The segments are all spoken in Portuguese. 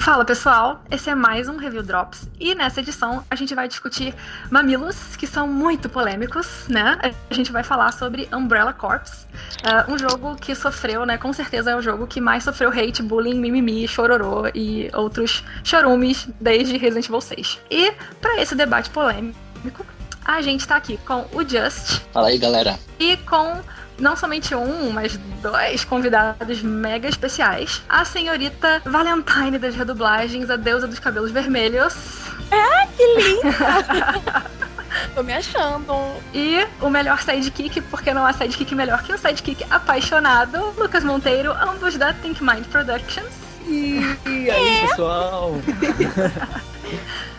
Fala pessoal, esse é mais um Review Drops e nessa edição a gente vai discutir mamilos que são muito polêmicos, né? A gente vai falar sobre Umbrella Corps, uh, um jogo que sofreu, né? Com certeza é o jogo que mais sofreu hate, bullying, mimimi, chororô e outros chorumes desde Resident Evil 6. E para esse debate polêmico, a gente tá aqui com o Just. Fala aí, galera. E com não somente um, mas dois convidados mega especiais. A senhorita Valentine das redublagens, a deusa dos cabelos vermelhos. Ah, que linda! Tô me achando. E o melhor sidekick, porque não há sidekick melhor que um sidekick apaixonado, Lucas Monteiro, ambos da Think Mind Productions. E aí, é. pessoal?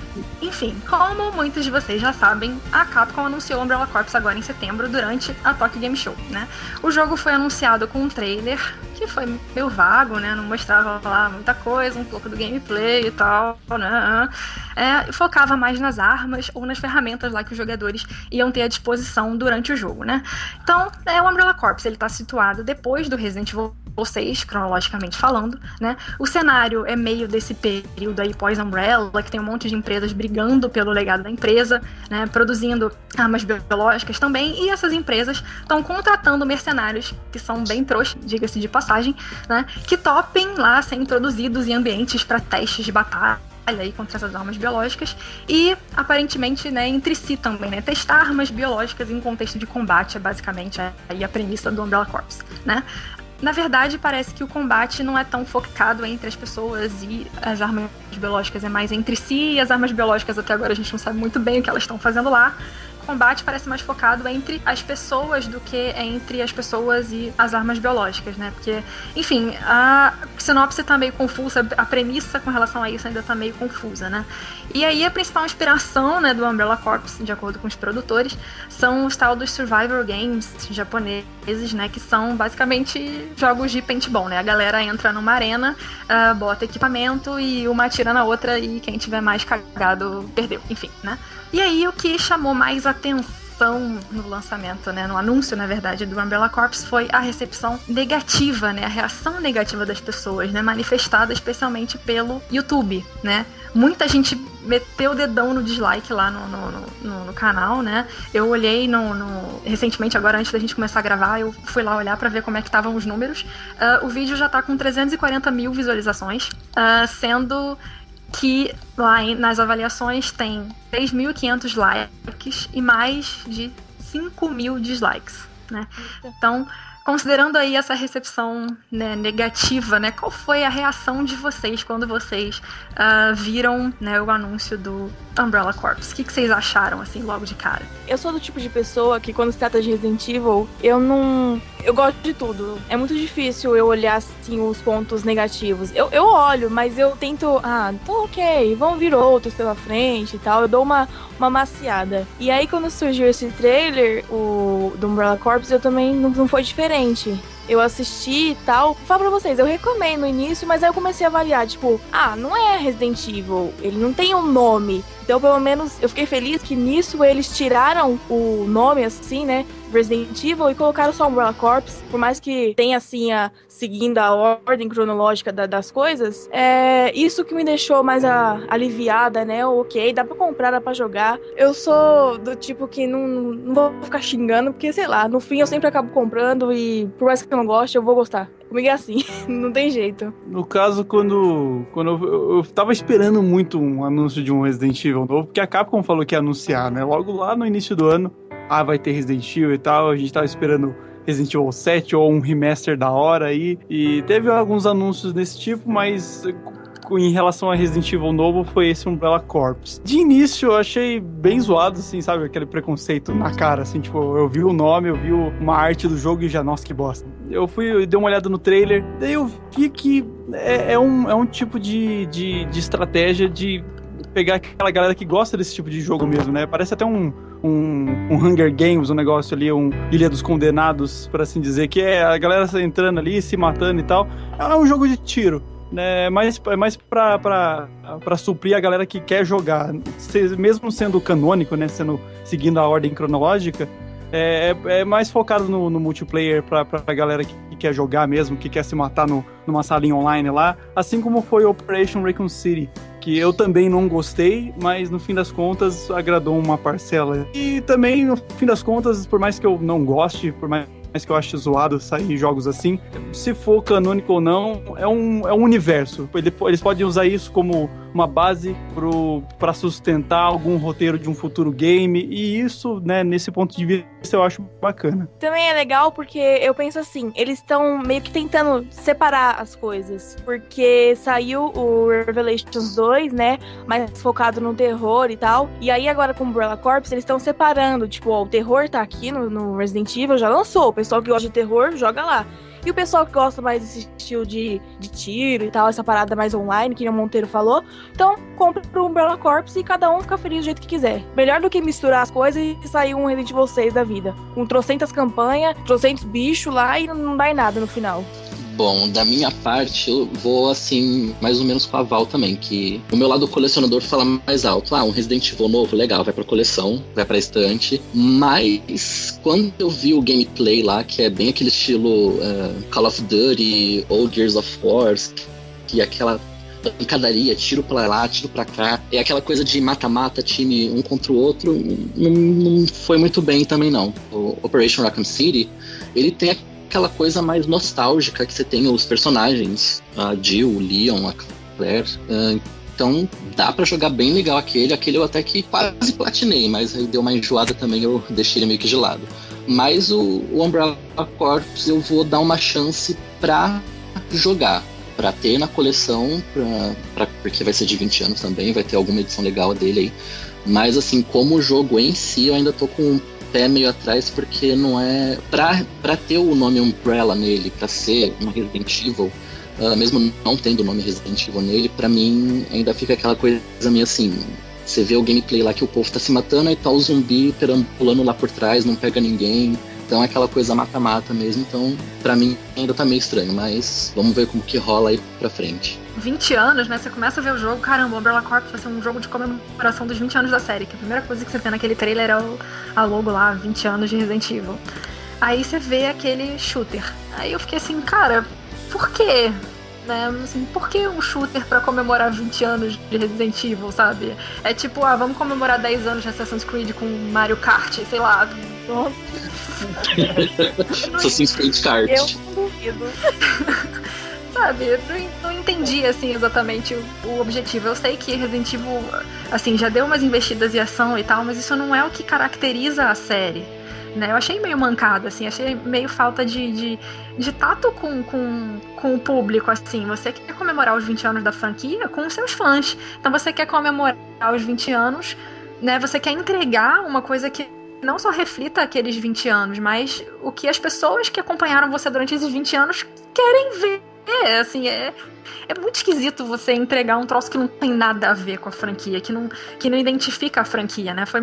Enfim, como muitos de vocês já sabem, a Capcom anunciou Umbrella Corps agora em setembro durante a Tokyo Game Show, né? O jogo foi anunciado com um trailer que foi meio vago, né? Não mostrava lá muita coisa, um pouco do gameplay e tal, né? É, focava mais nas armas ou nas ferramentas lá que os jogadores iam ter à disposição durante o jogo, né? Então, é o Umbrella Corps, ele tá situado depois do Resident Evil vocês, cronologicamente falando, né? O cenário é meio desse período aí pós-Umbrella, que tem um monte de empresas brigando pelo legado da empresa, né? Produzindo armas biológicas também, e essas empresas estão contratando mercenários, que são bem trouxas, diga-se de passagem, né? Que topem lá ser introduzidos em ambientes para testes de batalha aí contra essas armas biológicas e aparentemente né, entre si também, né, testar armas biológicas em contexto de combate é basicamente aí a premissa do Umbrella Corps, né? Na verdade, parece que o combate não é tão focado entre as pessoas e as armas biológicas, é mais entre si, e as armas biológicas. Até agora a gente não sabe muito bem o que elas estão fazendo lá combate parece mais focado entre as pessoas do que entre as pessoas e as armas biológicas, né? Porque, enfim, a sinopse tá meio confusa, a premissa com relação a isso ainda tá meio confusa, né? E aí a principal inspiração, né, do Umbrella Corps, de acordo com os produtores, são os tal dos survivor games japoneses, né, que são basicamente jogos de paintball, né? A galera entra numa arena, uh, bota equipamento e uma atira na outra e quem tiver mais cagado perdeu, enfim, né? E aí o que chamou mais atenção no lançamento, né, no anúncio, na verdade, do Umbrella Corps foi a recepção negativa, né, a reação negativa das pessoas, né, manifestada especialmente pelo YouTube, né. Muita gente meteu o dedão no dislike lá no, no, no, no canal, né? Eu olhei no, no, recentemente, agora antes da gente começar a gravar, eu fui lá olhar para ver como é que estavam os números. Uh, o vídeo já tá com 340 mil visualizações, uh, sendo que lá nas avaliações tem 3.500 likes e mais de 5 mil dislikes, né? Então, considerando aí essa recepção né, negativa, né? Qual foi a reação de vocês quando vocês uh, viram né, o anúncio do Umbrella Corps? O que, que, vocês acharam, assim, logo de cara? Eu sou do tipo de pessoa que, quando se trata de Resident Evil, eu não. Eu gosto de tudo. É muito difícil eu olhar, assim, os pontos negativos. Eu, eu olho, mas eu tento. Ah, então ok, vão vir outros pela frente e tal. Eu dou uma, uma maciada. E aí, quando surgiu esse trailer, o do Umbrella Corps, eu também não, não foi diferente eu assisti e tal. Falo pra vocês, eu reclamei no início, mas aí eu comecei a avaliar, tipo, ah, não é Resident Evil, ele não tem um nome. Então, pelo menos, eu fiquei feliz que nisso eles tiraram o nome, assim, né? Resident Evil e colocaram só Umbrella Corps. Por mais que tenha, assim, a, seguindo a ordem cronológica da, das coisas, é isso que me deixou mais a, aliviada, né? Ok, dá pra comprar, dá pra jogar. Eu sou do tipo que não, não vou ficar xingando, porque, sei lá, no fim eu sempre acabo comprando e por mais que eu não goste, eu vou gostar. Comigo é assim, não tem jeito. No caso, quando, quando eu, eu tava esperando muito um anúncio de um Resident Evil novo, porque a Capcom falou que ia anunciar, né? Logo lá no início do ano, ah, vai ter Resident Evil e tal, a gente tava esperando Resident Evil 7 ou um remaster da hora aí. E teve alguns anúncios desse tipo, mas em relação a Resident Evil novo foi esse Umbrella Corps. De início eu achei bem zoado, assim, sabe? Aquele preconceito na cara, assim, tipo, eu vi o nome, eu vi uma arte do jogo e já, nossa, que bosta. Eu fui, dei uma olhada no trailer, daí eu vi que é, é um, é um tipo de, de, de estratégia de pegar aquela galera que gosta desse tipo de jogo mesmo, né? Parece até um, um, um, Hunger Games, um negócio ali, um Ilha dos Condenados, por assim dizer, que é a galera entrando ali, se matando e tal. É um jogo de tiro né, mais, é mais pra, pra, pra suprir a galera que quer jogar. mesmo sendo canônico, né, sendo, seguindo a ordem cronológica, É, é, é mais focado no, no multiplayer pra, pra galera que, que, quer jogar mesmo, que quer se matar no, numa salinha online lá. Assim como foi Operation Raccoon City, que eu também não gostei, mas no fim das contas agradou uma parcela. E também, no fim das contas, por mais que eu não goste, por mais mas que eu acho zoado sair jogos assim. Se for canônico ou não, é um, é um universo. Eles podem usar isso como uma base para sustentar algum roteiro de um futuro game. E isso, né, nesse ponto de vista, eu acho bacana. Também é legal porque eu penso assim, eles estão meio que tentando separar as coisas. Porque saiu o Revelations 2, né? Mais focado no terror e tal. E aí agora com o Umbrella Corps, eles estão separando. Tipo, ó, o terror tá aqui no, no Resident Evil, já lançou. O pessoal que gosta de terror, joga lá. E o pessoal que gosta mais desse estilo de, de tiro e tal, essa parada mais online, que o Monteiro falou, então compra pro Umbrella Corps e cada um fica feliz do jeito que quiser. Melhor do que misturar as coisas e sair um Resident Evil 6 da vida. Com trocentas campanhas, trocentos bichos lá e não dá em nada no final. Bom, da minha parte, eu vou assim, mais ou menos com a Val também, que o meu lado colecionador fala mais alto. Ah, um Resident Evil novo, legal, vai pra coleção, vai pra estante. Mas quando eu vi o gameplay lá, que é bem aquele estilo uh, Call of Duty ou Gears of War, que é aquela pancadaria, tiro pra lá, tiro pra cá. É aquela coisa de mata-mata, time um contra o outro. Não, não foi muito bem também, não. O Operation Raccoon City, ele tem aquela coisa mais nostálgica que você tem os personagens, a Jill, o Leon, a Claire. Uh, então dá para jogar bem legal aquele. Aquele eu até que quase platinei, mas aí deu uma enjoada também, eu deixei ele meio que gelado. Mas o, o Umbrella Corps eu vou dar uma chance pra jogar. Pra ter na coleção, pra, pra, porque vai ser de 20 anos também, vai ter alguma edição legal dele aí. Mas assim, como jogo em si, eu ainda tô com pé meio atrás porque não é. Pra, pra ter o nome Umbrella nele, pra ser um Resident Evil, uh, mesmo não tendo o nome Resident Evil nele, pra mim ainda fica aquela coisa meio assim. Você vê o gameplay lá que o povo tá se matando e tá o zumbi perambulando lá por trás, não pega ninguém. Então é aquela coisa mata-mata mesmo. Então, para mim, ainda tá meio estranho. Mas vamos ver como que rola aí pra frente. 20 anos, né? Você começa a ver o jogo, caramba, o Umbrella Corp vai ser um jogo de comemoração dos 20 anos da série. Que a primeira coisa que você vê naquele trailer é o, a logo lá, 20 anos de Resident Evil. Aí você vê aquele shooter. Aí eu fiquei assim, cara, por quê? Né? Assim, por que um shooter para comemorar 20 anos de Resident Evil, sabe? É tipo, ah, vamos comemorar 10 anos de Assassin's Creed com Mario Kart, sei lá. Assassin's Creed Kart. Eu duvido. Sabe, eu não, entendi, assim, exatamente o, o, objetivo. Eu sei que Resident Evil, assim, já deu umas investidas em ação e tal, mas isso não é o que caracteriza a série. Né? Eu achei meio mancada, assim, achei meio falta de, de, de tato com, com, com o público, assim. Você quer comemorar os 20 anos da franquia com os seus fãs. Então você quer comemorar os 20 anos, né? Você quer entregar uma coisa que não só reflita aqueles 20 anos, mas o que as pessoas que acompanharam você durante esses 20 anos querem ver. É, assim, é, é muito esquisito você entregar um troço que não tem nada a ver com a franquia, que não, que não identifica a franquia, né? Foi,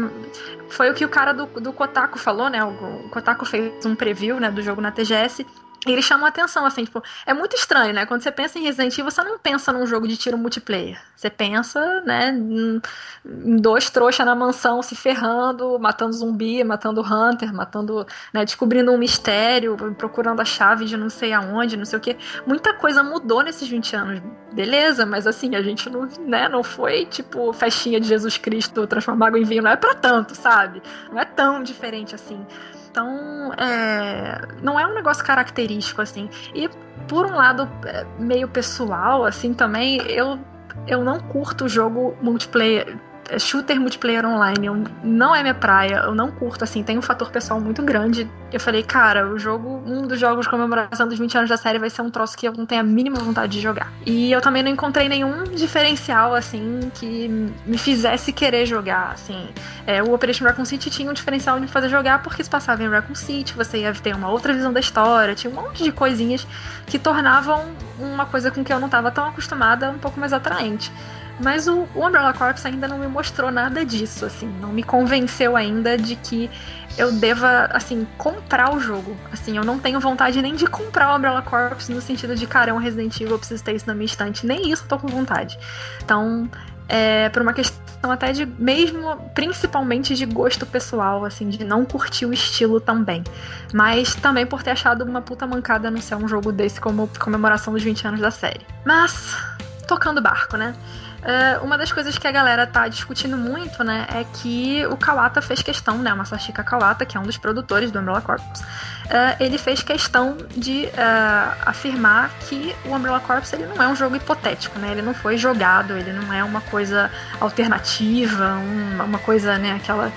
foi o que o cara do, do Kotaku falou, né? O, o Kotaku fez um preview né, do jogo na TGS e ele chama a atenção, assim, tipo, é muito estranho, né? Quando você pensa em Resident Evil, você não pensa num jogo de tiro multiplayer. Você pensa, né, em dois trouxas na mansão se ferrando, matando zumbi, matando hunter, matando, né, descobrindo um mistério, procurando a chave de não sei aonde, não sei o que. Muita coisa mudou nesses 20 anos. Beleza, mas assim, a gente não, né, não foi tipo festinha de Jesus Cristo transformar água em vinho, não é para tanto, sabe? Não é tão diferente assim. Então, é, não é um negócio característico, assim. E, por um lado, é, meio pessoal, assim, também, eu, eu não curto o jogo multiplayer shooter multiplayer online não é minha praia, eu não curto, assim, tem um fator pessoal muito grande. Eu falei, cara, o jogo, um dos jogos de comemoração dos 20 anos da série vai ser um troço que eu não tenho a mínima vontade de jogar. E eu também não encontrei nenhum diferencial, assim, que me fizesse querer jogar, assim. É, o Operation Raccoon City tinha um diferencial de fazer jogar porque se passava em Raccoon City, você ia ter uma outra visão da história, tinha um monte de coisinhas que tornavam uma coisa com que eu não estava tão acostumada um pouco mais atraente. Mas o, o Umbrella Corps ainda não me mostrou nada disso, assim, não me convenceu ainda de que eu deva, assim, comprar o jogo. Assim, eu não tenho vontade nem de comprar o Umbrella Corps no sentido de, cara, é um Resident Evil, eu preciso ter isso na minha estante. Nem isso eu tô com vontade. Então, é, por uma questão até de, mesmo, principalmente de gosto pessoal, assim, de não curtir o estilo também. Mas também por ter achado uma puta mancada ser um jogo desse como comemoração dos 20 anos da série. Mas, tocando barco, né? Uh, uma das coisas que a galera tá discutindo muito, né, é que o Kawata fez questão, né, o Masashika Kawata, que é um dos produtores do Umbrella Corps, uh, ele fez questão de uh, afirmar que o Umbrella Corps ele não é um jogo hipotético, né, ele não foi jogado, ele não é uma coisa alternativa, uma, uma coisa, né, aquela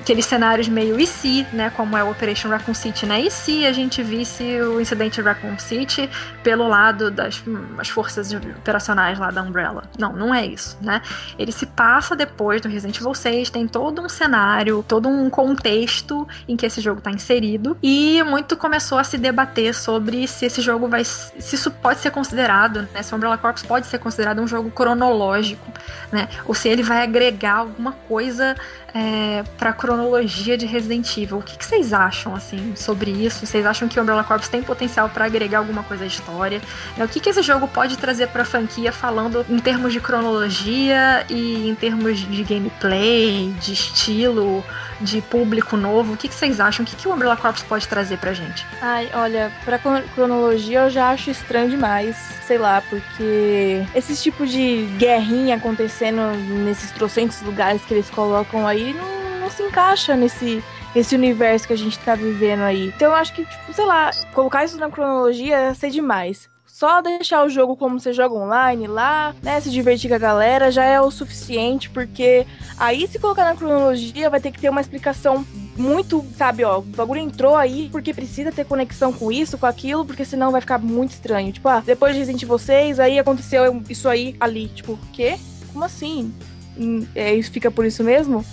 aqueles cenários meio se, né, como é o Operation Raccoon City, né? Se a gente visse o incidente Raccoon City pelo lado das as forças operacionais lá da Umbrella? Não, não é isso, né? Ele se passa depois do Resident Evil 6, tem todo um cenário, todo um contexto em que esse jogo está inserido e muito começou a se debater sobre se esse jogo vai se isso pode ser considerado, né, se o Umbrella Corps pode ser considerado um jogo cronológico, né? Ou se ele vai agregar alguma coisa é, para cronologia de Resident Evil. O que, que, vocês acham assim sobre isso? Vocês acham que o Umbrella Corps tem potencial para agregar alguma coisa à história? É, o que, que esse jogo pode trazer para a franquia falando em termos de cronologia e em termos de gameplay, de estilo? de público novo. O que, que vocês acham? O que, que o Umbrella Corps pode trazer pra gente? Ai, olha, pra cronologia eu já acho estranho demais. Sei lá, porque esses tipos de guerrinha acontecendo nesses trocentos lugares que eles colocam aí não, não se encaixa nesse esse universo que a gente tá vivendo aí. Então eu acho que, tipo, sei lá, colocar isso na cronologia ia ser demais. Só deixar o jogo como você joga online lá, né? Se divertir com a galera já é o suficiente, porque aí se colocar na cronologia vai ter que ter uma explicação muito, sabe, ó, o bagulho entrou aí porque precisa ter conexão com isso, com aquilo, porque senão vai ficar muito estranho. Tipo, ah, depois de Resident 6, aí aconteceu isso aí ali. Tipo, quê? Como assim? Hum, é, isso fica por isso mesmo?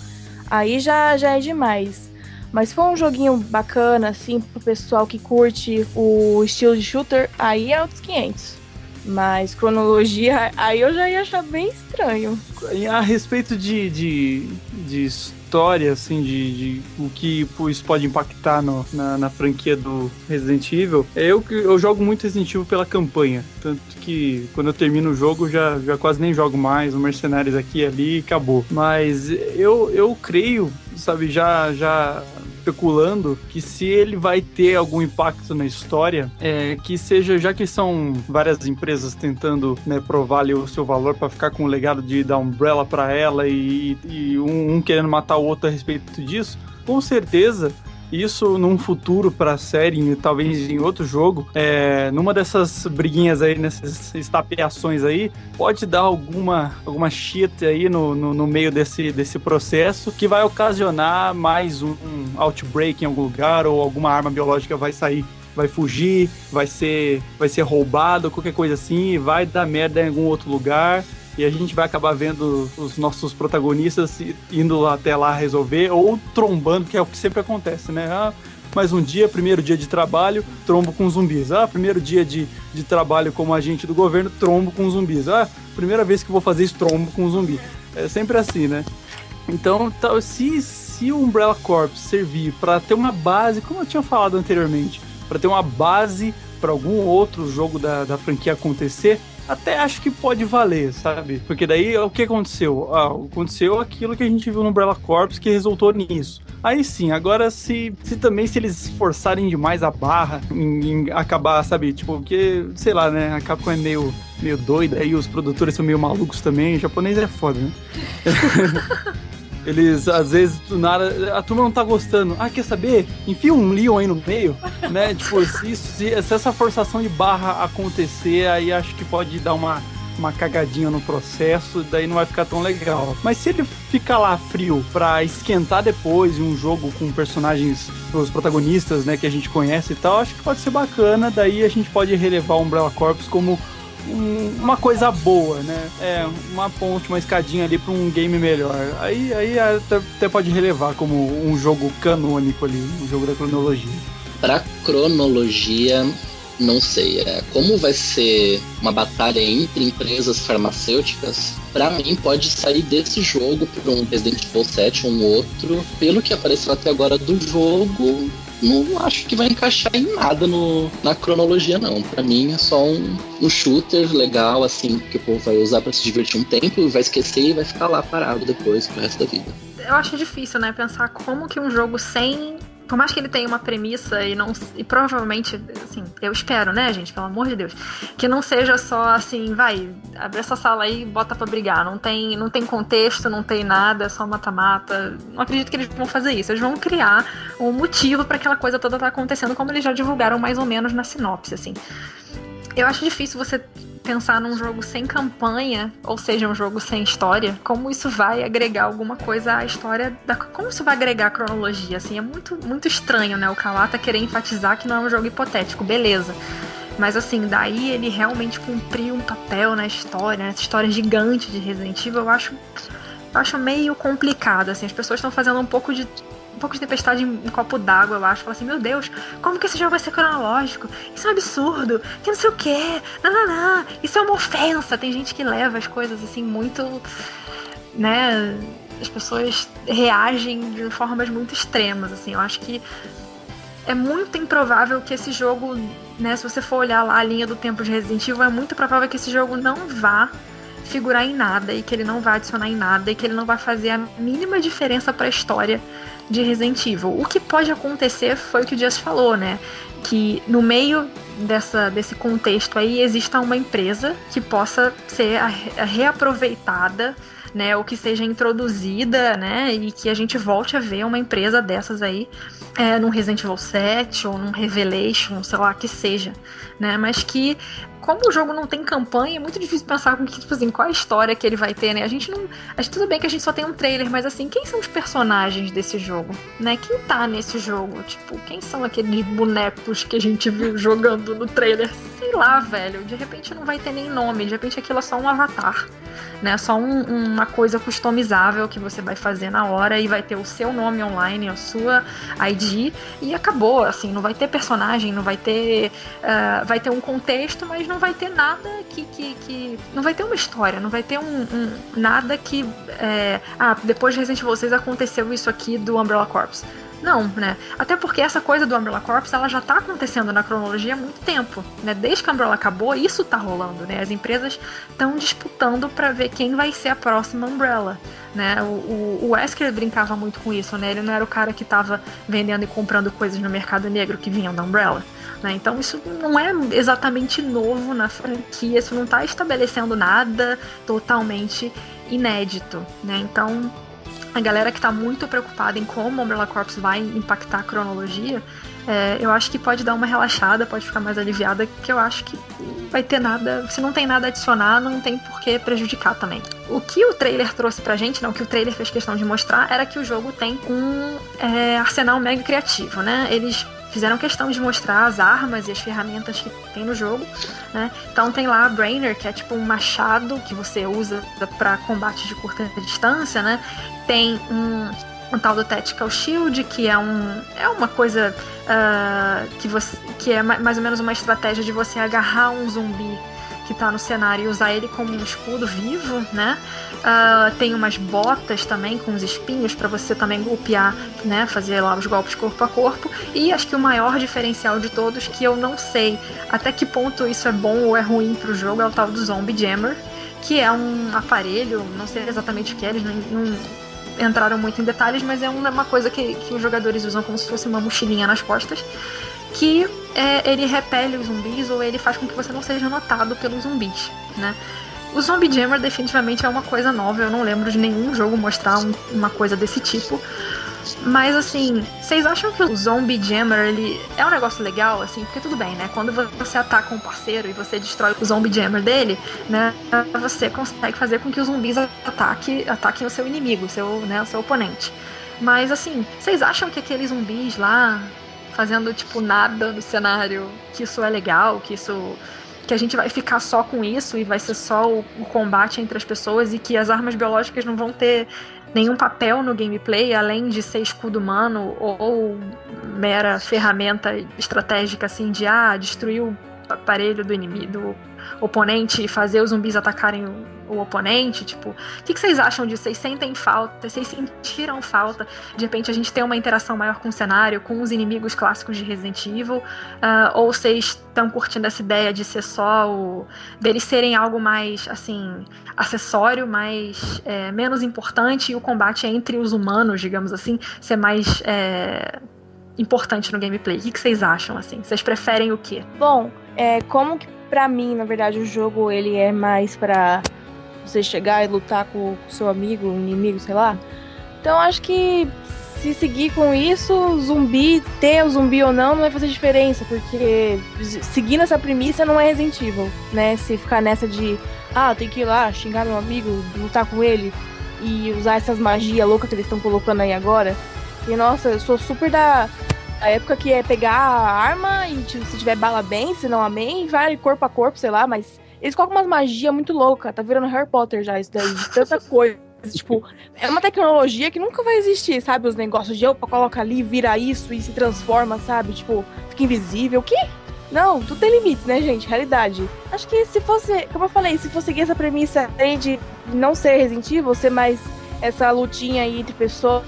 Aí já, já é demais. Mas for um joguinho bacana, assim, pro pessoal que curte o estilo de shooter, aí é outros 500. Mas cronologia, aí eu já ia achar bem estranho. A respeito de, de, de história, assim, de, de, o que isso pode impactar no, na, na, franquia do Resident Evil, é eu, eu jogo muito Resident Evil pela campanha. Tanto que quando eu termino o jogo, já, já quase nem jogo mais, o Mercenários aqui e ali acabou. Mas eu, eu creio, sabe, já, já especulando que se ele vai ter algum impacto na história, é, que seja, já que são várias empresas tentando né, provar ali o seu valor para ficar com o legado de dar Umbrella para ela e, e um, um querendo matar o outro a respeito disso, com certeza isso num futuro para a série, talvez em outro jogo, é, numa dessas briguinhas aí, nessas estapeações aí, pode dar alguma, alguma shit aí no, no, no, meio desse, desse processo que vai ocasionar mais um, um outbreak em algum lugar ou alguma arma biológica vai sair vai fugir, vai ser, vai ser roubado, qualquer coisa assim, vai dar merda em algum outro lugar e a gente vai acabar vendo os nossos protagonistas indo até lá resolver ou trombando, que é o que sempre acontece, né? Ah, mais um dia, primeiro dia de trabalho, trombo com zumbis. Ah, primeiro dia de, de trabalho como agente do governo, trombo com zumbis. Ah, primeira vez que vou fazer isso, trombo com zumbi. É sempre assim, né? Então, se, se o Umbrella Corps servir para ter uma base, como eu tinha falado anteriormente, para ter uma base para algum outro jogo da, da franquia acontecer, até acho que pode valer, sabe? Porque daí o que aconteceu? Ah, aconteceu aquilo que a gente viu no Umbrella Corps que resultou nisso. Aí sim, agora se, se também se eles forçarem demais a barra em, em acabar, sabe? Tipo, porque, sei lá, né? A Capcom é meio, meio doida, aí os produtores são meio malucos também. O japonês é foda, né? Eles, às vezes, do nada, a turma não tá gostando. Ah, quer saber? Enfia um Leon aí no meio, né? tipo, se, se, se essa forçação de barra acontecer, aí acho que pode dar uma uma cagadinha no processo, daí não vai ficar tão legal. Mas se ele ficar lá frio pra esquentar depois um jogo com personagens, os protagonistas, né, que a gente conhece e tal, acho que pode ser bacana. Daí a gente pode relevar o Umbrella Corps como um, uma coisa boa, né? É, uma ponte, uma escadinha ali para um game melhor. Aí, aí até, até, pode relevar como um jogo canônico ali, um jogo da cronologia. Pra cronologia, não sei. É, como vai ser uma batalha entre empresas farmacêuticas, para mim pode sair desse jogo por um Resident Evil 7 ou um outro. Pelo que apareceu até agora do jogo, não acho que vai encaixar em nada no, na cronologia, não. Para mim é só um, um shooter legal, assim, que o povo vai usar para se divertir um tempo, vai esquecer e vai ficar lá parado depois pro resto da vida. Eu acho difícil, né, pensar como que um jogo sem por mais que ele tenha uma premissa e não e provavelmente, assim, eu espero, né, gente, pelo amor de Deus, que não seja só assim, vai, abre essa sala aí e bota para brigar, não tem, não tem contexto, não tem nada, é só mata-mata. Não acredito que eles vão fazer isso. Eles vão criar um motivo para aquela coisa toda estar tá acontecendo, como eles já divulgaram mais ou menos na sinopse, assim. Eu acho difícil você pensar num jogo sem campanha, ou seja, um jogo sem história, como isso vai agregar alguma coisa à história da como isso vai agregar a cronologia, assim, é muito muito estranho, né? O Kawata querer enfatizar que não é um jogo hipotético, beleza. Mas assim, daí ele realmente cumpriu um papel na história, nessa história gigante de Resident Evil, eu acho eu acho meio complicado, assim, as pessoas estão fazendo um pouco de um pouco de tempestade em um copo d'água, eu acho. Fala assim, meu Deus, como que esse jogo vai ser cronológico? Isso é um absurdo, que não sei o quê, não. Isso é uma ofensa. Tem gente que leva as coisas assim muito. né? As pessoas reagem de formas muito extremas, assim. Eu acho que é muito improvável que esse jogo, né, se você for olhar lá a linha do tempo de Resident Evil, é muito provável que esse jogo não vá figurar em nada e que ele não vai adicionar em nada e que ele não vai fazer a mínima diferença para a história de Resident Evil. O que pode acontecer foi o que o Just falou, né? Que no meio dessa, desse contexto aí exista uma empresa que possa ser reaproveitada né, ou que seja introduzida, né, e que a gente volte a ver uma empresa dessas aí é, num Resident Evil 7 ou num Revelation, sei lá, que seja, né, mas que como o jogo não tem campanha, é muito difícil pensar com que, tipo assim, qual a história que ele vai ter, né? A gente não. A gente, tudo bem que a gente só tem um trailer, mas assim, quem são os personagens desse jogo? Né? Quem tá nesse jogo? Tipo, quem são aqueles bonecos que a gente viu jogando no trailer? Sei lá, velho. De repente não vai ter nem nome, de repente aquilo é só um avatar. Né? Só um, uma coisa customizável que você vai fazer na hora e vai ter o seu nome online, a sua ID, e acabou. Assim, não vai ter personagem, não vai ter. Uh, vai ter um contexto, mas não vai ter nada que. que, que não vai ter uma história, não vai ter um, um nada que. É, ah, depois de Resident Evil 6 aconteceu isso aqui do Umbrella Corps. Não, né? Até porque essa coisa do Umbrella Corps, ela já tá acontecendo na cronologia há muito tempo, né? Desde que a Umbrella acabou, isso tá rolando, né? As empresas estão disputando para ver quem vai ser a próxima Umbrella, né? O, o, o Wesker brincava muito com isso, né? Ele não era o cara que tava vendendo e comprando coisas no mercado negro que vinham da Umbrella. Né? Então isso não é exatamente novo na franquia, isso não está estabelecendo nada totalmente inédito. Né? Então a galera que está muito preocupada em como Umbrella Corps vai impactar a cronologia, é, eu acho que pode dar uma relaxada, pode ficar mais aliviada, que eu acho que vai ter nada. Se não tem nada a adicionar, não tem por que prejudicar também. O que o trailer trouxe pra gente, não, o que o trailer fez questão de mostrar, era que o jogo tem um é, arsenal mega criativo, né? Eles fizeram questão de mostrar as armas e as ferramentas que tem no jogo, né? Então tem lá a Brainer, que é tipo um machado que você usa para combate de curta distância, né? Tem um, um tal do Tactical Shield, que é um é uma coisa uh, que você que é mais ou menos uma estratégia de você agarrar um zumbi que tá no cenário e usar ele como um escudo vivo, né? Uh, tem umas botas também com os espinhos para você também golpear, né? Fazer lá os golpes corpo a corpo. E acho que o maior diferencial de todos, que eu não sei até que ponto isso é bom ou é ruim pro jogo, é o tal do Zombie Jammer, que é um aparelho, não sei exatamente o que é, eles não, não entraram muito em detalhes, mas é uma coisa que, que os jogadores usam como se fosse uma mochilinha nas costas que é, ele repele os zumbis ou ele faz com que você não seja notado pelos zumbis, né? O Zombie Jammer definitivamente é uma coisa nova, eu não lembro de nenhum jogo mostrar um, uma coisa desse tipo. Mas assim, vocês acham que o Zombie Jammer ele é um negócio legal, assim? Porque tudo bem, né? Quando você ataca um parceiro e você destrói o Zombie Jammer dele, né? Você consegue fazer com que os zumbis ataque, ataquem o seu inimigo, o seu, né, o seu oponente. Mas assim, vocês acham que aqueles zumbis lá fazendo tipo nada no cenário, que isso é legal, que isso que a gente vai ficar só com isso e vai ser só o, o, combate entre as pessoas e que as armas biológicas não vão ter nenhum papel no gameplay além de ser escudo humano ou, ou mera ferramenta estratégica assim de ah, destruir o aparelho do inimigo, do oponente e fazer os zumbis atacarem o, o oponente? Tipo, o que, que, vocês acham disso? Vocês sentem falta? Vocês sentiram falta? De repente a gente ter uma interação maior com o cenário, com os inimigos clássicos de Resident Evil? Uh, ou vocês estão curtindo essa ideia de ser só o. deles serem algo mais, assim, acessório, mais. É, menos importante e o combate entre os humanos, digamos assim, ser mais. É, importante no gameplay. O que, vocês acham, assim? Vocês preferem o quê? Bom, é, como que pra mim, na verdade, o jogo ele é mais pra você chegar e lutar com o seu amigo, inimigo, sei lá. Então acho que se seguir com isso, zumbi, ter o zumbi ou não, não vai fazer diferença, porque seguindo essa premissa não é Resident Evil, né? Se ficar nessa de, ah, tem que ir lá xingar meu amigo, lutar com ele e usar essas magias loucas que eles estão colocando aí agora. E nossa, eu sou super da, época que é pegar a arma e tipo, se tiver bala bem, se não amém, vai corpo a corpo, sei lá, mas eles colocam umas magia muito louca, tá virando Harry Potter já isso daí, tanta coisa. tipo, é uma tecnologia que nunca vai existir, sabe? Os negócios de opa, coloca ali, vira isso e se transforma, sabe? Tipo, fica invisível. O quê? Não, tudo tem limites, né, gente? Realidade. Acho que se fosse, como eu falei, se fosse seguir essa premissa de não ser Resident Evil, ser mais essa lutinha aí entre pessoas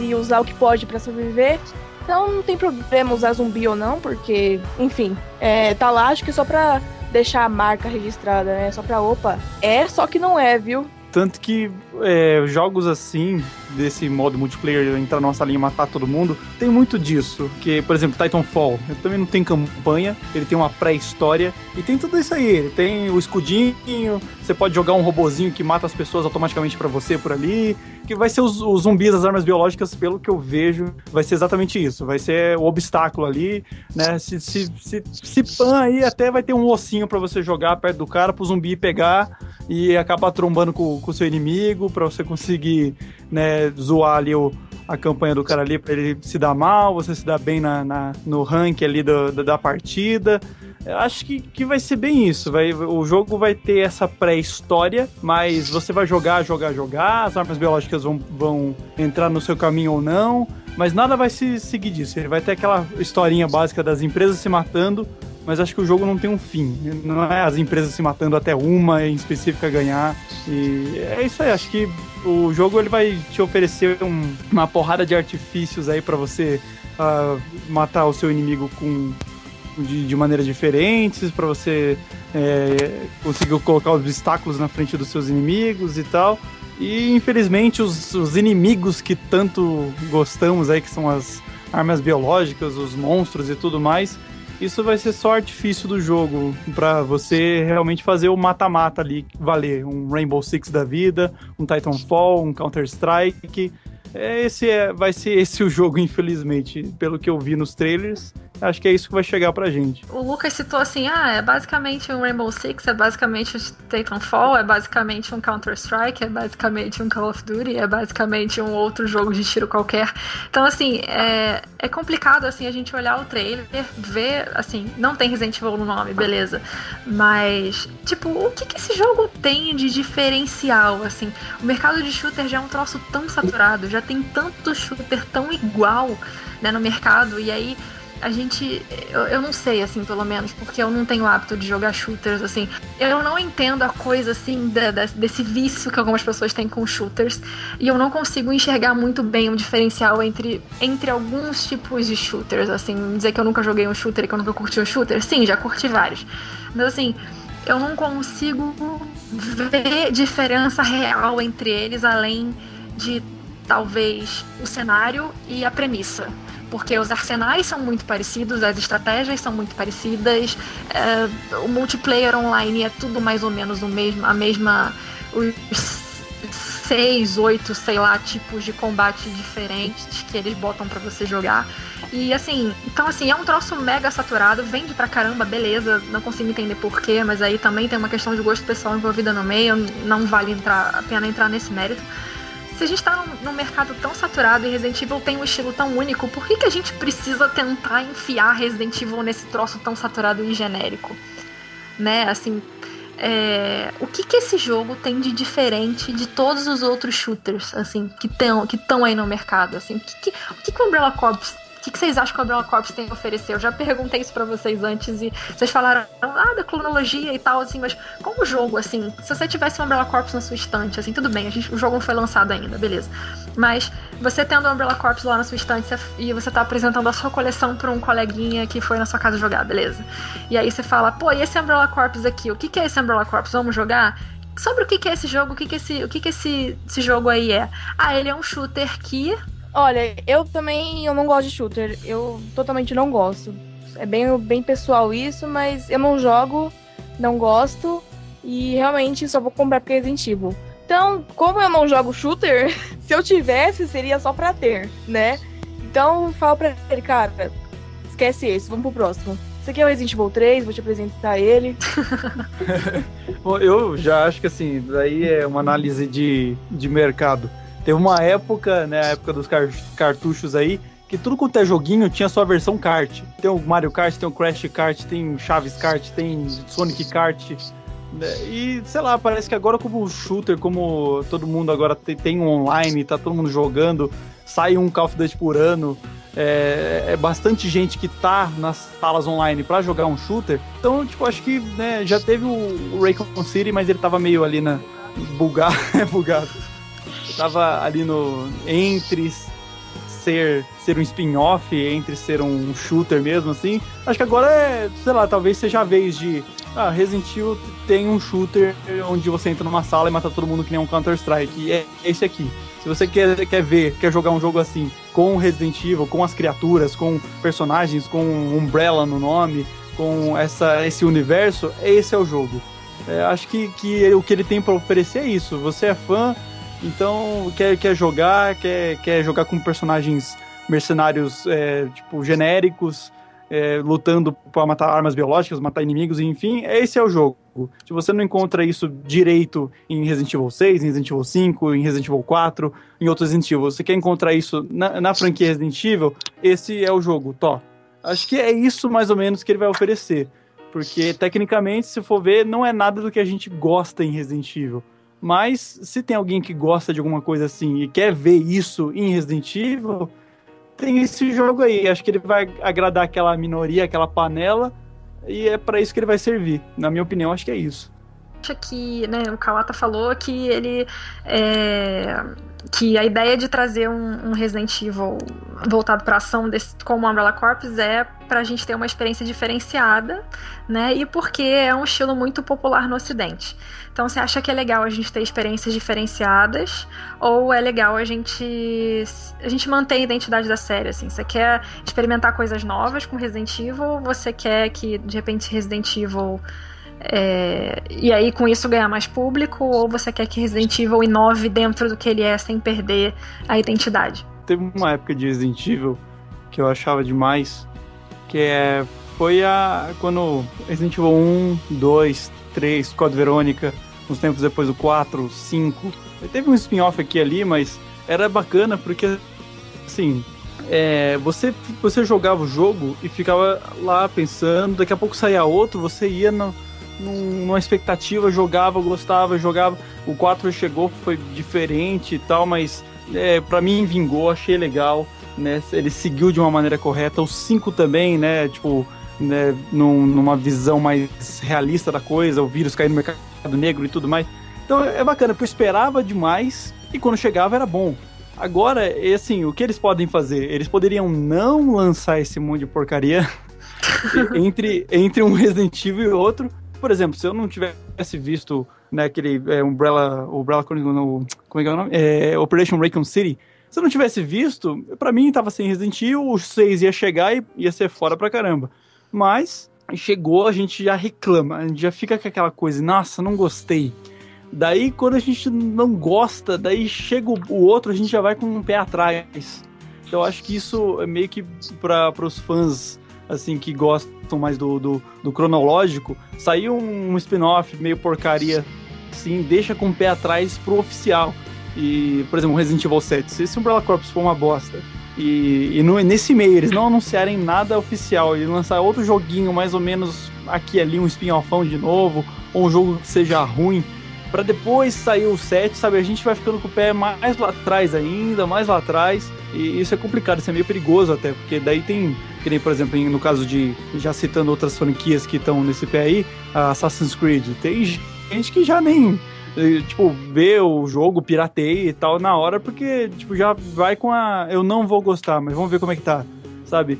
e usar o que pode para sobreviver, então não tem problema usar zumbi ou não, porque, enfim, é, tá lá, acho que só pra deixar a marca registrada, né? Só pra, opa, é, só que não é, viu? Tanto que é, jogos assim, desse modo multiplayer, entrar na nossa linha e matar todo mundo, tem muito disso. Que, por exemplo, Titanfall, ele também não tem campanha, ele tem uma pré-história e tem tudo isso aí. Ele tem o escudinho, você pode jogar um robozinho que mata as pessoas automaticamente para você por ali. Que vai ser os, os, zumbis, as armas biológicas, pelo que eu vejo, vai ser exatamente isso. Vai ser o obstáculo ali, né? Se, se, se, se pan aí, até vai ter um ossinho para você jogar perto do cara pro zumbi pegar e acabar trombando com o seu inimigo para você conseguir, né, zoar ali o, a campanha do cara ali para ele se dar mal, você se dar bem na, na no ranking ali do, da partida. Eu acho que, que vai ser bem isso. Vai, o jogo vai ter essa pré-história, mas você vai jogar, jogar, jogar. As armas biológicas vão, vão entrar no seu caminho ou não. Mas nada vai se seguir disso. Ele vai ter aquela historinha básica das empresas se matando mas acho que o jogo não tem um fim. Não é as empresas se matando até uma em específica ganhar. E é isso aí, acho que o jogo ele vai te oferecer um, uma porrada de artifícios aí para você uh, matar o seu inimigo com de, de maneiras diferentes, para você é, conseguir colocar obstáculos na frente dos seus inimigos e tal. E infelizmente os, os inimigos que tanto gostamos aí, que são as armas biológicas, os monstros e tudo mais, isso vai ser só artifício do jogo para você realmente fazer o mata-mata ali valer. Um Rainbow Six da vida, um Titanfall, um Counter-Strike. É, esse é, vai ser esse o jogo, infelizmente, pelo que eu vi nos trailers acho que é isso que vai chegar pra gente. O Lucas citou assim: ah, é basicamente um Rainbow Six, é basicamente um Titanfall, é basicamente um Counter-Strike, é basicamente um Call of Duty, é basicamente um outro jogo de tiro qualquer. Então, assim, é, é complicado assim a gente olhar o trailer, ver, assim, não tem Resident Evil no nome, beleza. Mas, tipo, o que, que esse jogo tem de diferencial, assim? O mercado de shooter já é um troço tão saturado, já tem tanto shooter tão igual né, no mercado, e aí a gente. Eu, eu, não sei, assim, pelo menos, porque eu não tenho hábito de jogar shooters, assim. Eu não entendo a coisa, assim, da, da, desse vício que algumas pessoas têm com shooters. E eu não consigo enxergar muito bem o diferencial entre, entre alguns tipos de shooters, assim. Dizer que eu nunca joguei um shooter e que eu nunca curti um shooter. Sim, já curti vários. Mas, assim, eu não consigo ver diferença real entre eles, além de talvez o cenário e a premissa porque os arsenais são muito parecidos, as estratégias são muito parecidas, é, o multiplayer online é tudo mais ou menos o mesmo, a mesma. Os seis, oito, sei lá, tipos de combate diferentes que eles botam para você jogar. E assim, então assim, é um troço mega saturado, vende pra caramba, beleza, não consigo entender porquê, mas aí também tem uma questão de gosto pessoal envolvida no meio, não vale entrar, a pena entrar nesse mérito se a gente tá num, num, mercado tão saturado e Resident Evil tem um estilo tão único, por que, que a gente precisa tentar enfiar Resident Evil nesse troço tão saturado e genérico? Né, assim, é, o que que esse jogo tem de diferente de todos os outros shooters, assim, que estão que aí no mercado, assim? O que, que, o que, que o Umbrella Corps O que, que, vocês acham que o Umbrella Corps tem a oferecer? Eu já perguntei isso para vocês antes e vocês falaram, ah, da cronologia e tal, assim, mas como jogo, assim, se você tivesse o Umbrella Corps na sua estante, assim, tudo bem, a gente, o jogo não foi lançado ainda, beleza. Mas você tendo o Umbrella Corps lá na sua estante e você tá apresentando a sua coleção pra um coleguinha que foi na sua casa jogar, beleza. E aí você fala, pô, e esse Umbrella Corps aqui? O que, que é esse Umbrella Corps? Vamos jogar? Sobre o que, que é esse jogo? O que, que, esse, o que, que esse, esse jogo aí é? Ah, ele é um shooter que Olha, eu também eu não gosto de shooter. Eu totalmente não gosto. É bem, bem pessoal isso, mas eu não jogo, não gosto e realmente só vou comprar porque é Resident. Então, como eu não jogo shooter, se eu tivesse, seria só pra ter, né? Então, falo pra ele, cara, esquece esse, vamos pro próximo. Esse aqui é o Resident Evil 3, vou te apresentar ele. Bom, eu já acho que assim, daí é uma análise de, de mercado. Teve uma época, né, a época dos car cartuchos aí, que tudo quanto é joguinho tinha sua versão kart. Tem o Mario Kart, tem o Crash Kart, tem Chaves Kart, tem Sonic Kart. Né? E, sei lá, parece que agora como shooter, como todo mundo agora tem, tem online, tá todo mundo jogando, sai um Call of Duty por ano, é, é bastante gente que tá nas salas online para jogar um shooter. Então, tipo, acho que né, já teve o, o Raycon City, mas ele tava meio ali na... bugado, bugado tava ali no. Entre ser, ser um spin-off, entre ser um shooter mesmo, assim. Acho que agora é, sei lá, talvez seja a vez de. Ah, Resident Evil tem um shooter onde você entra numa sala e mata todo mundo que nem um Counter-Strike. E é esse aqui. Se você quer, quer ver, quer jogar um jogo assim, com Resident Evil, com as criaturas, com personagens, com Umbrella no nome, com essa, esse universo, esse é o jogo. É, acho que, que o que ele tem para oferecer é isso. Você é fã, então, quer, quer jogar, quer, quer jogar com personagens mercenários, é, tipo, genéricos, é, lutando para matar armas biológicas, matar inimigos, enfim, esse é o jogo. Se você não encontra isso direito em Resident Evil 6, em Resident Evil 5, em Resident Evil 4, em outros Resident Evil, você quer encontrar isso na, na franquia Resident Evil, esse é o jogo, Tó. Acho que é isso mais ou menos que ele vai oferecer. Porque, tecnicamente, se for ver, não é nada do que a gente gosta em Resident Evil. Mas se tem alguém que gosta de alguma coisa assim e quer ver isso em Resident Evil, tem esse jogo aí. Acho que ele vai agradar aquela minoria, aquela panela, e é para isso que ele vai servir. Na minha opinião, acho que é isso. Que, né, o Kawata falou que ele é, que a ideia de trazer um, um Resident Evil voltado para ação desse, como Umbrella Corps é para a gente ter uma experiência diferenciada, né? E porque é um estilo muito popular no Ocidente. Então, você acha que é legal a gente ter experiências diferenciadas ou é legal a gente a gente manter a identidade da série assim? Você quer experimentar coisas novas com Resident Evil? Ou você quer que de repente Resident Evil é, e aí com isso ganhar mais público ou você quer que Resident Evil inove dentro do que ele é sem perder a identidade? Teve uma época de Resident Evil que eu achava demais, que é foi a quando Resident Evil 1, 2, 3, Code Verônica uns tempos depois o 4, 5. Teve um spin-off aqui e ali, mas era bacana porque, assim, é, você, você jogava o jogo e ficava lá pensando, daqui a pouco saía outro, você ia no, numa expectativa, jogava, gostava, jogava. O 4 chegou, foi diferente e tal, mas é, para mim vingou, achei legal, né? Ele seguiu de uma maneira correta. O 5 também, né? Tipo, né, num, numa visão mais realista da coisa, o vírus cair no mercado negro e tudo mais. Então é bacana, porque eu esperava demais e quando chegava era bom. Agora, é assim, o que eles podem fazer? Eles poderiam não lançar esse monte de porcaria entre, entre um Resident Evil e outro. Por exemplo, se eu não tivesse visto né, aquele é, Umbrella, Umbrella como é que é o nome? É, Operation Raccoon City, se eu não tivesse visto, para mim tava sem Resident Evil, o 6 ia chegar e ia ser fora pra caramba. Mas chegou, a gente já reclama, a gente já fica com aquela coisa, nossa, não gostei. Daí quando a gente não gosta, daí chega o outro, a gente já vai com um pé atrás. Então eu acho que isso é meio que para os fãs assim que gostam mais do, do, do cronológico, saiu um, spin-off meio porcaria, assim, deixa com o pé atrás pro oficial. E, por exemplo, Resident Evil 7, se esse Umbrella Corps for uma bosta, e, e no, nesse meio, eles não anunciarem nada oficial e lançar outro joguinho mais ou menos aqui ali, um spin-offão de novo, ou um jogo que seja ruim, para depois sair o 7, sabe? A gente vai ficando com o pé mais lá atrás ainda, mais lá atrás. E isso é complicado, isso é meio perigoso até, porque daí tem, que nem, por exemplo, no caso de, já citando outras franquias que estão nesse pé aí, Assassin's Creed, tem gente que já nem, eh, tipo, vê o jogo, pirateia e tal na hora, porque, tipo, já vai com a, eu não vou gostar, mas vamos ver como é que tá, sabe?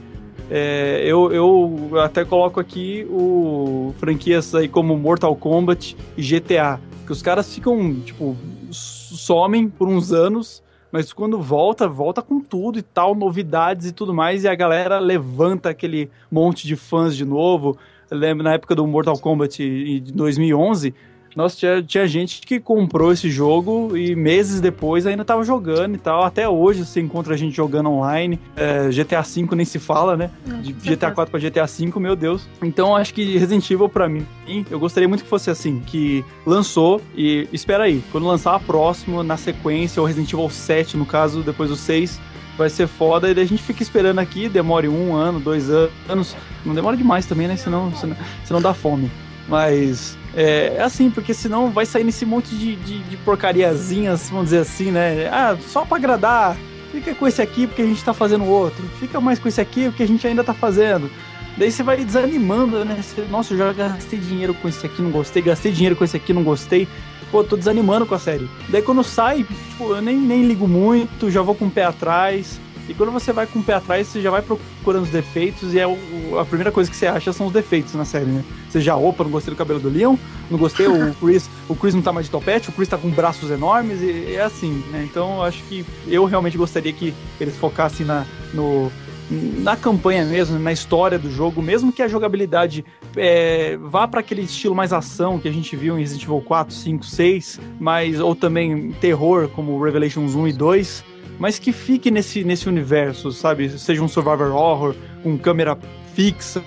É, eu, eu até coloco aqui o franquias aí como Mortal Kombat e GTA, que os caras ficam, tipo, somem por uns anos, mas quando volta, volta com tudo e tal, novidades e tudo mais, e a galera levanta aquele monte de fãs de novo. Eu lembro na época do Mortal Kombat de 2011, nossa, tinha, tinha gente que comprou esse jogo e meses depois ainda tava jogando e tal. Até hoje você encontra a gente jogando online. É, GTA V nem se fala, né? É, de GTA 4 para GTA V, meu Deus. Então acho que Resident Evil pra mim, eu gostaria muito que fosse assim, que lançou e espera aí, quando lançar a próxima, na sequência, ou Resident Evil 7, no caso, depois do 6, vai ser foda. E a gente fica esperando aqui, demore um ano, dois anos. Não demora demais também, né? Senão, senão, senão dá fome. Mas é, é, assim, porque senão vai sair nesse monte de, de, de, porcariazinhas, vamos dizer assim, né? Ah, só pra agradar. Fica com esse aqui porque a gente tá fazendo outro. Fica mais com esse aqui porque a gente ainda tá fazendo. Daí você vai desanimando, né? Você, Nossa, eu já gastei dinheiro com esse aqui, não gostei. Gastei dinheiro com esse aqui, não gostei. Pô, tô desanimando com a série. Daí quando sai, tipo, eu nem, nem ligo muito, já vou com o pé atrás. E quando você vai com o pé atrás, você já vai procurando os defeitos e é o, a primeira coisa que você acha são os defeitos na série, né? Você já, opa, não gostei do cabelo do Leon, não gostei, o Chris, o Chris não tá mais de topete, o Chris tá com braços enormes e, é assim, né? Então eu acho que eu realmente gostaria que eles focassem na, no, na campanha mesmo, na história do jogo, mesmo que a jogabilidade é, vá para aquele estilo mais ação que a gente viu em Resident Evil 4, 5, 6, mas, ou também terror, como Revelations 1 e 2, mas que fique nesse, nesse universo, sabe? Seja um survivor horror com câmera fixa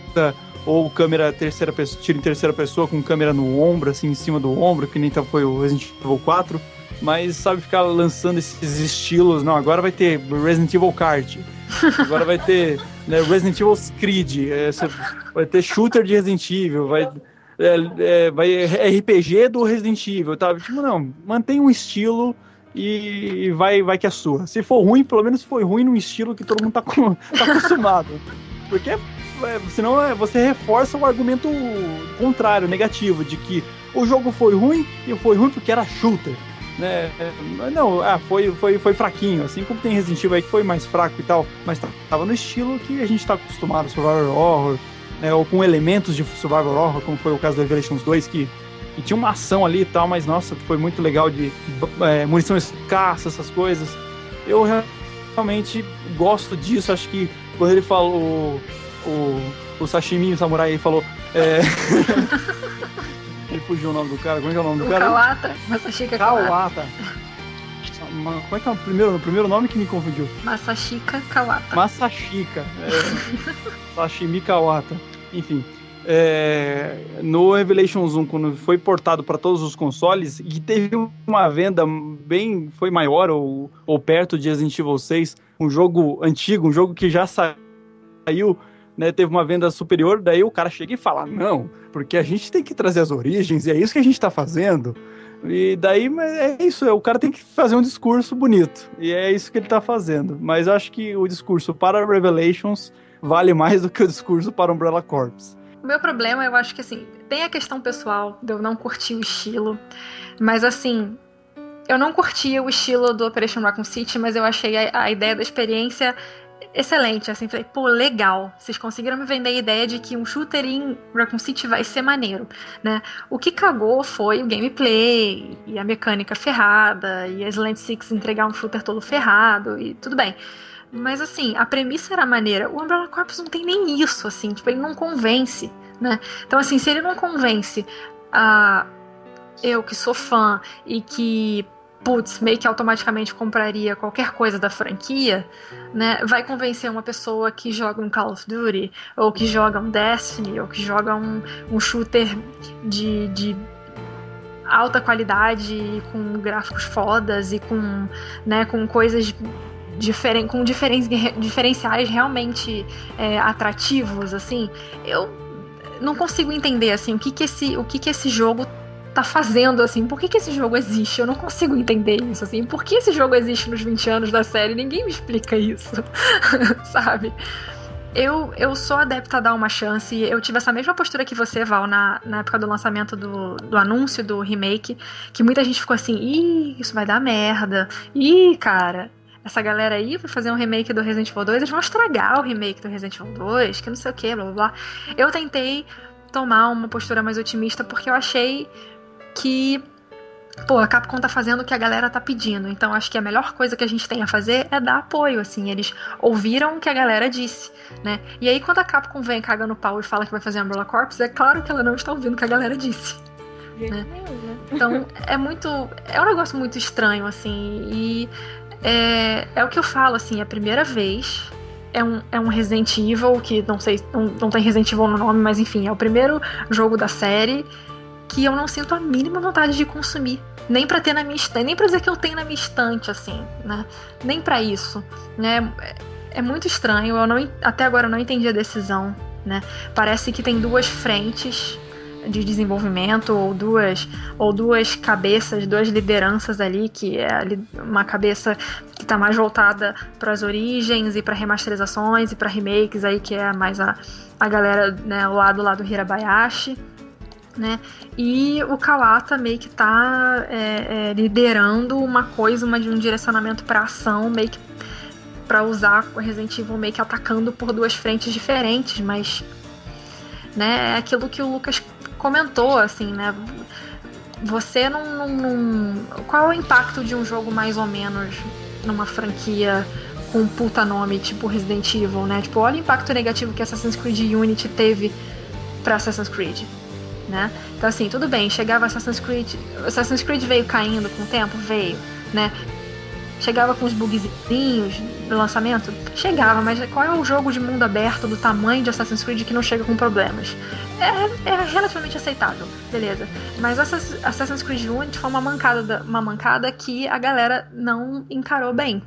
ou câmera terceira pessoa, tiro em terceira pessoa com câmera no ombro, assim, em cima do ombro, que nem tá, foi o Resident Evil 4. Mas, sabe, ficar lançando esses estilos. Não, agora vai ter Resident Evil Kart. Agora vai ter né, Resident Evil Creed. É, vai ter shooter de Resident Evil. Vai, é, é, vai RPG do Resident Evil, tá? Tipo, não, mantém um estilo e vai, vai que é sua. Se for ruim, pelo menos foi ruim num estilo que todo mundo tá, com, tá acostumado. Porque é, senão é, você reforça o argumento contrário, negativo, de que o jogo foi ruim e foi ruim porque era shooter. Né? Não, ah, foi, foi, foi fraquinho, assim como tem Resident Evil aí que foi mais fraco e tal, mas tava no estilo que a gente tá acostumado, Survivor Horror, né? ou com elementos de Survivor Horror, como foi o caso do Revelations 2, que e tinha uma ação ali e tal, mas nossa, foi muito legal de é, munição escassa, essas coisas. Eu realmente gosto disso. Acho que quando ele falou o, o sashimi, o samurai, ele falou. É... ele fugiu o nome do cara. Como é que é o nome do o cara? Kawata. Masashika Kawata. Kawata. Como é que é o primeiro, o primeiro nome que me confundiu? Masashika Kawata. Masashika. É, sashimi Kawata. Enfim. É, no Revelations 1, quando foi portado para todos os consoles e teve uma venda bem foi maior ou, ou perto de Resident Evil 6, um jogo antigo, um jogo que já saiu, né, teve uma venda superior, daí o cara chega e fala: "Não, porque a gente tem que trazer as origens e é isso que a gente está fazendo". E daí é isso, o cara tem que fazer um discurso bonito. E é isso que ele está fazendo. Mas acho que o discurso para Revelations vale mais do que o discurso para Umbrella Corps. O meu problema, eu acho que assim, tem a questão pessoal de eu não curtir o estilo, mas assim, eu não curtia o estilo do Operation Raccoon City, mas eu achei a, a ideia da experiência excelente, assim, falei, pô, legal, vocês conseguiram me vender a ideia de que um shooter em Raccoon City vai ser maneiro, né? O que cagou foi o gameplay, e a mecânica ferrada, e a Slant Six entregar um shooter todo ferrado, e tudo bem. Mas assim, a premissa era maneira. O Umbrella Corps não tem nem isso, assim, tipo, ele não convence, né? Então, assim, se ele não convence a eu que sou fã e que putz, meio que automaticamente compraria qualquer coisa da franquia, né? Vai convencer uma pessoa que joga um Call of Duty, ou que joga um Destiny, ou que joga um, um shooter de, de alta qualidade, com gráficos fodas e com, né, com coisas diferen com diferen diferenciais realmente é, atrativos, assim, eu não consigo entender assim o que que esse o que que esse jogo tá fazendo, assim? Por que, que esse jogo existe? Eu não consigo entender isso, assim. Por que esse jogo existe nos 20 anos da série? Ninguém me explica isso, sabe? Eu, eu sou adepta a dar uma chance. Eu tive essa mesma postura que você, Val, na, na época do lançamento do, do anúncio do remake, que muita gente ficou assim, ih, isso vai dar merda. Ih, cara, essa galera aí vai fazer um remake do Resident Evil 2, eles vão estragar o remake do Resident Evil 2, que não sei o que, blá blá blá. Eu tentei tomar uma postura mais otimista porque eu achei que pô, a Capcom tá fazendo o que a galera tá pedindo. Então acho que a melhor coisa que a gente tem a fazer é dar apoio, assim. Eles ouviram o que a galera disse, né? E aí quando a Capcom vem cagando pau e fala que vai fazer Umbrella Corps, é claro que ela não está ouvindo o que a galera disse. Né? né? Então é muito. É um negócio muito estranho, assim. E é, é o que eu falo, assim, é a primeira vez. É um, é um Resident Evil, que não sei, não, não tem Resident Evil no nome, mas enfim, é o primeiro jogo da série que eu não sinto a mínima vontade de consumir. Nem para ter na minha estante, nem pra dizer que eu tenho na minha estante, assim, né? Nem para isso, né? É, é muito estranho, eu não, até agora eu não entendi a decisão, né? Parece que tem duas frentes de desenvolvimento ou duas ou duas cabeças, duas lideranças ali que é uma cabeça que está mais voltada para as origens e para remasterizações e para remakes aí que é mais a, a galera né o lado lá do Hirabayashi né? E o Kawata meio que tá é, é, liderando uma coisa, uma, um direcionamento para ação, meio que para usar o Resident Evil meio que atacando por duas frentes diferentes, mas né, é aquilo que o Lucas comentou, assim, né? Você não, Qual é o impacto de um jogo mais ou menos numa franquia com um puta nome, tipo Resident Evil, né? Tipo, olha o impacto negativo que Assassin's Creed Unity teve para Assassin's Creed né? Então assim, tudo bem, chegava Assassin's Creed, Assassin's Creed veio caindo com o tempo, veio, né? Chegava com os bugzinhos do lançamento? Chegava, mas qual é o jogo de mundo aberto do tamanho de Assassin's Creed que não chega com problemas? É, é relativamente aceitável, beleza. Mas Assassin's Creed Unity foi uma mancada, uma mancada que a galera não encarou bem.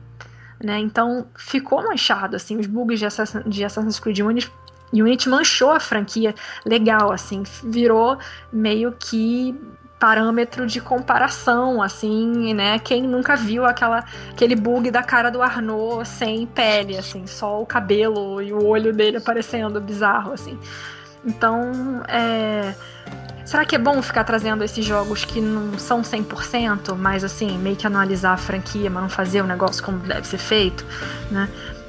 Né? Então ficou manchado, assim, os bugs de Assassin's Creed Unity Unity manchou a franquia legal, assim, virou meio que parâmetro de comparação, assim, né? Quem nunca viu aquela, aquele bug da cara do Arnaud sem pele, assim, só o cabelo e o olho dele aparecendo bizarro, assim. Então, é... Será que é bom ficar trazendo esses jogos que não são 100%, mas assim, meio que analisar a franquia, mas não fazer o negócio como deve ser feito, né?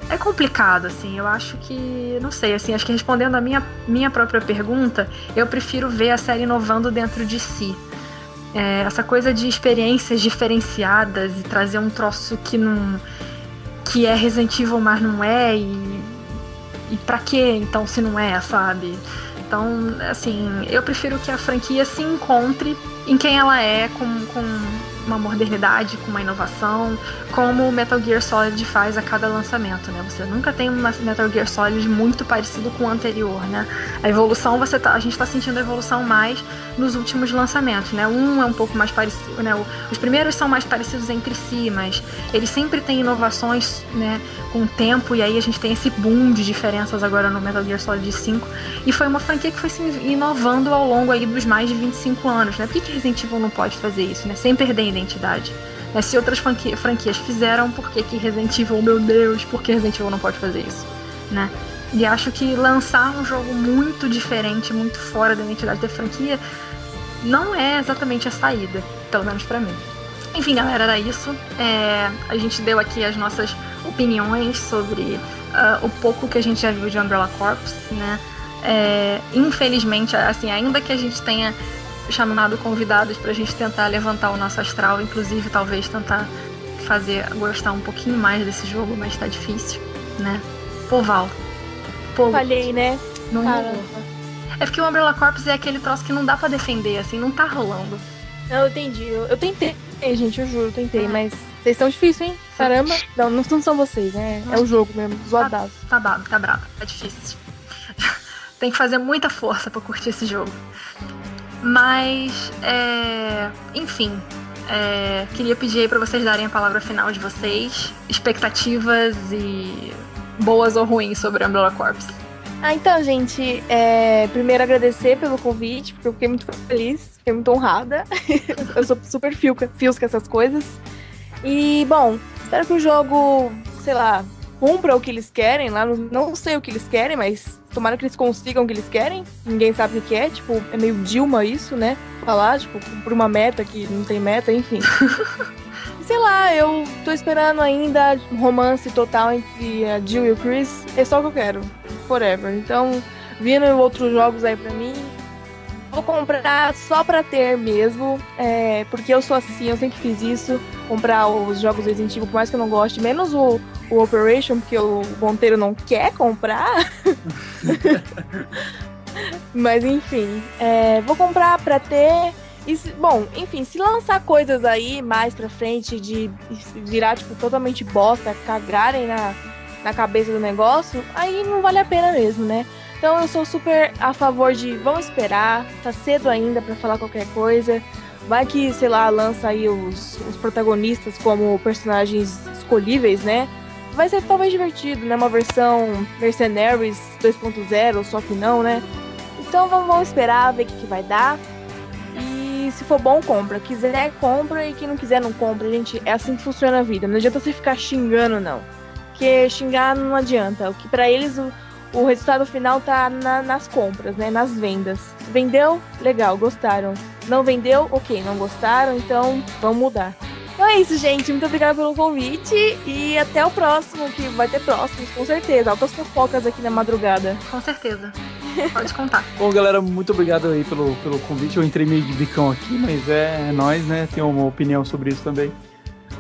é complicado, assim. Eu acho que, não sei, assim, acho que respondendo a minha, minha própria pergunta, eu prefiro ver a série inovando dentro de si. É, essa coisa de experiências diferenciadas e trazer um troço que não. que é Resident Evil, mas não é, e. e pra quê então se não é, sabe? Então, assim, eu prefiro que a franquia se encontre em quem ela é, com, com uma modernidade, com uma inovação, como o Metal Gear Solid faz a cada lançamento, né? Você nunca tem um Metal Gear Solid muito parecido com o anterior, né? A evolução, você tá, a gente está sentindo a evolução mais nos últimos lançamentos, né? Um é um pouco mais parecido, né? Os primeiros são mais parecidos entre si, mas eles sempre têm inovações, né? Com o tempo, e aí a gente tem esse boom de diferenças agora no Metal Gear Solid 5. E foi uma franquia que foi se inovando ao longo aí dos mais de 25 anos, né? Por que, que Resident Evil não pode fazer isso, né? Sem perder identidade. Né? Se outras franquias fizeram, por que, que Resident Evil, meu Deus, por que Resident Evil não pode fazer isso? Né? E acho que lançar um jogo muito diferente, muito fora da identidade da franquia, não é exatamente a saída, pelo menos para mim. Enfim, galera, era isso. É, a gente deu aqui as nossas opiniões sobre uh, o pouco que a gente já viu de Umbrella Corps, né? É, infelizmente, assim, ainda que a gente tenha chamado convidados para a gente tentar levantar o nosso astral, inclusive talvez tentar fazer gostar um pouquinho mais desse jogo, mas tá difícil, né? Poval. Falhei, né? Não É porque o Umbrella Corps é aquele troço que não dá para defender, assim, não tá rolando. Não, eu entendi. Eu, eu tentei, gente, eu juro, eu tentei, ah. mas vocês estão difíceis, hein? Caramba. Não, não são vocês, né? É o jogo mesmo, zoadaço. Tá, tá bravo, tá bravo, tá difícil. Tem que fazer muita força para curtir esse jogo. Mas, é, enfim, é, queria pedir aí para vocês darem a palavra final de vocês, expectativas e boas ou ruins sobre Umbrella Corps. Ah, então, gente, é, primeiro agradecer pelo convite, porque eu fiquei muito feliz, fiquei muito honrada. eu sou super fiusca, fiusca essas coisas. E, bom, espero que o jogo, sei lá, cumpra o que eles querem lá. Não sei o que eles querem, mas tomara que eles consigam o que eles querem. Ninguém sabe o que é, tipo, é meio Dilma isso, né? Falar, tipo, por uma meta que não tem meta, enfim. sei lá, eu tô esperando ainda romance total entre a Jill e o Chris. É só o que eu quero. Forever. Então, vindo outros jogos aí pra mim, vou comprar só pra ter mesmo. É, porque eu sou assim, eu sempre fiz isso. Comprar os jogos Resident Evil, por mais que eu não goste, menos o, o Operation, porque o Monteiro não quer comprar. Mas enfim, é, vou comprar pra ter. E, bom, enfim, se lançar coisas aí mais pra frente de virar, tipo, totalmente bosta, cagarem na, na cabeça do negócio, aí não vale a pena mesmo, né? Então eu sou super a favor de vamos esperar, tá cedo ainda para falar qualquer coisa. Vai que, sei lá, lança aí os, os protagonistas como personagens escolhíveis, né? Vai ser talvez divertido, né? Uma versão Mercenaries 2.0, só que não, né? Então vamos, esperar, ver o que, que vai dar se for bom, compra. Quiser, compra. E quem não quiser, não compra. Gente, é assim que funciona a vida. Não adianta você ficar xingando, não. Porque xingar não adianta. O que para eles o, o resultado final tá na, nas compras, né? Nas vendas. Vendeu? Legal, gostaram. Não vendeu? Ok, não gostaram, então vamos mudar. Então é isso, gente. Muito obrigada pelo convite e até o próximo, que vai ter próximos, com certeza. Altas fofocas aqui na madrugada. Com certeza. Pode contar. Bom, galera, muito obrigado aí pelo, pelo convite. Eu entrei meio de bicão aqui, mas é, é nós, né? Tenho uma opinião sobre isso também.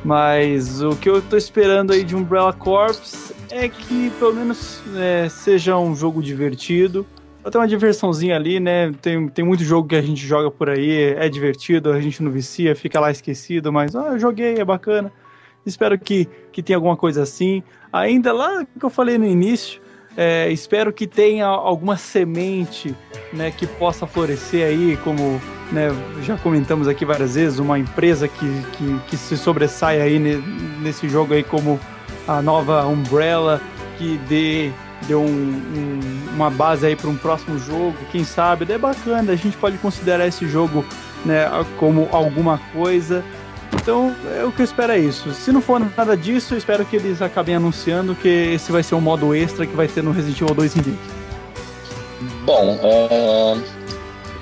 Mas o que eu tô esperando aí de Umbrella Corps é que pelo menos é, seja um jogo divertido. Tem uma diversãozinha ali, né? Tem, tem muito jogo que a gente joga por aí, é divertido, a gente não vicia, fica lá esquecido, mas ah, eu joguei, é bacana. Espero que, que tenha alguma coisa assim. Ainda lá que eu falei no início, é, espero que tenha alguma semente né, que possa florescer aí, como né, já comentamos aqui várias vezes, uma empresa que, que, que se sobressai aí nesse jogo aí como a nova Umbrella, que dê, dê um, um, uma base aí para um próximo jogo, quem sabe, é bacana, a gente pode considerar esse jogo né, como alguma coisa. Então, é o que eu espero é isso. Se não for nada disso, eu espero que eles acabem anunciando que esse vai ser um modo extra que vai ter no Resident Evil 2 Remake. Bom,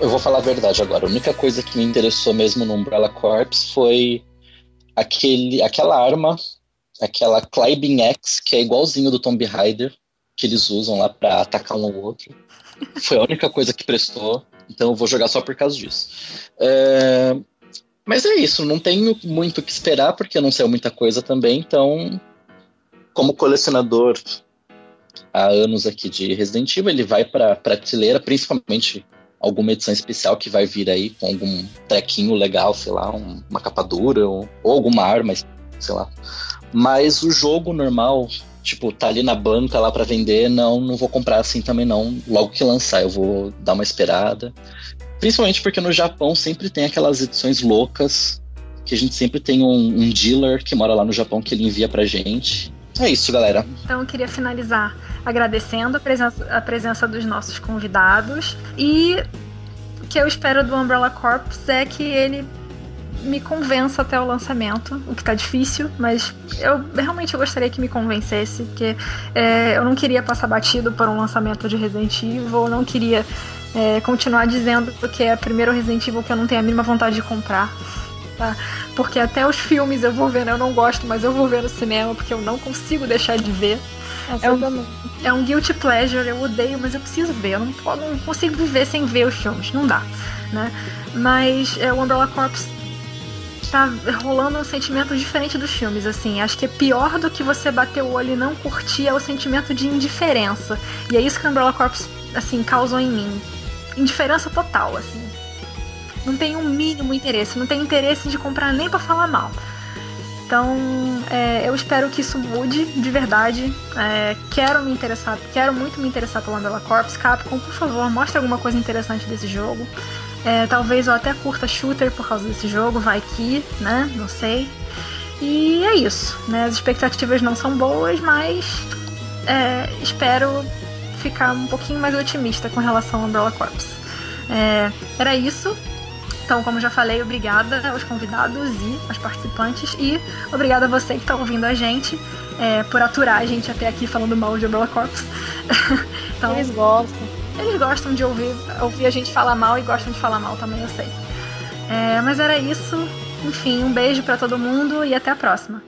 eu vou falar a verdade agora. A única coisa que me interessou mesmo no Umbrella Corps foi aquele, aquela arma, aquela Climbing X, que é igualzinho do Tomb Raider, que eles usam lá para atacar um ao outro. Foi a única coisa que prestou, então eu vou jogar só por causa disso. É... Mas é isso, não tenho muito o que esperar, porque não sei muita coisa também, então, como colecionador há anos aqui de Resident Evil, ele vai para prateleira, principalmente alguma edição especial que vai vir aí com algum trequinho legal, sei lá, um, uma capa dura ou, ou, alguma arma, sei lá. Mas o jogo normal, tipo, tá ali na banca lá para vender, não, não vou comprar assim também não. Logo que lançar, eu vou dar uma esperada. Principalmente porque no Japão sempre tem aquelas edições loucas, que a gente sempre tem um, um dealer que mora lá no Japão que ele envia pra gente. É isso, galera. Então eu queria finalizar agradecendo a presença, a presença dos nossos convidados e o que eu espero do Umbrella Corps é que ele me convença até o lançamento, o que tá difícil, mas eu realmente gostaria que me convencesse, porque é, eu não queria passar batido por um lançamento de Resident Evil, não queria é, continuar dizendo que é o primeiro Resident Evil que eu não tenho a mínima vontade de comprar. Tá? Porque até os filmes eu vou ver, né? Eu não gosto, mas eu vou ver no cinema porque eu não consigo deixar de ver. É um, é um guilty pleasure, eu odeio, mas eu preciso ver. Eu não, eu não consigo viver sem ver os filmes, não dá. Né? Mas é, o Umbrella Corps tá rolando um sentimento diferente dos filmes, assim. Acho que é pior do que você bater o olho e não curtir é o sentimento de indiferença. E é isso que o Umbrella Corps, assim, causou em mim indiferença total, assim. Não tem um mínimo interesse, não tem interesse de comprar nem para falar mal. Então, é, eu espero que isso mude de verdade. É, quero me interessar, quero muito me interessar pelo Umbrella Corps. Capcom, por favor, mostre alguma coisa interessante desse jogo. É, talvez eu até curta shooter por causa desse jogo, vai que, né? Não sei. E é isso, né? As expectativas não são boas, mas é, espero ficar um pouquinho mais otimista com relação ao Umbrella Corps. É, era isso. Então, como já falei, obrigada aos convidados e aos participantes e obrigada a você que está ouvindo a gente é, por aturar a gente até aqui falando mal de Umbrella Corps. então, eles gostam. Eles gostam de ouvir, ouvir a gente falar mal e gostam de falar mal também, eu sei. É, mas era isso. Enfim, um beijo para todo mundo e até a próxima.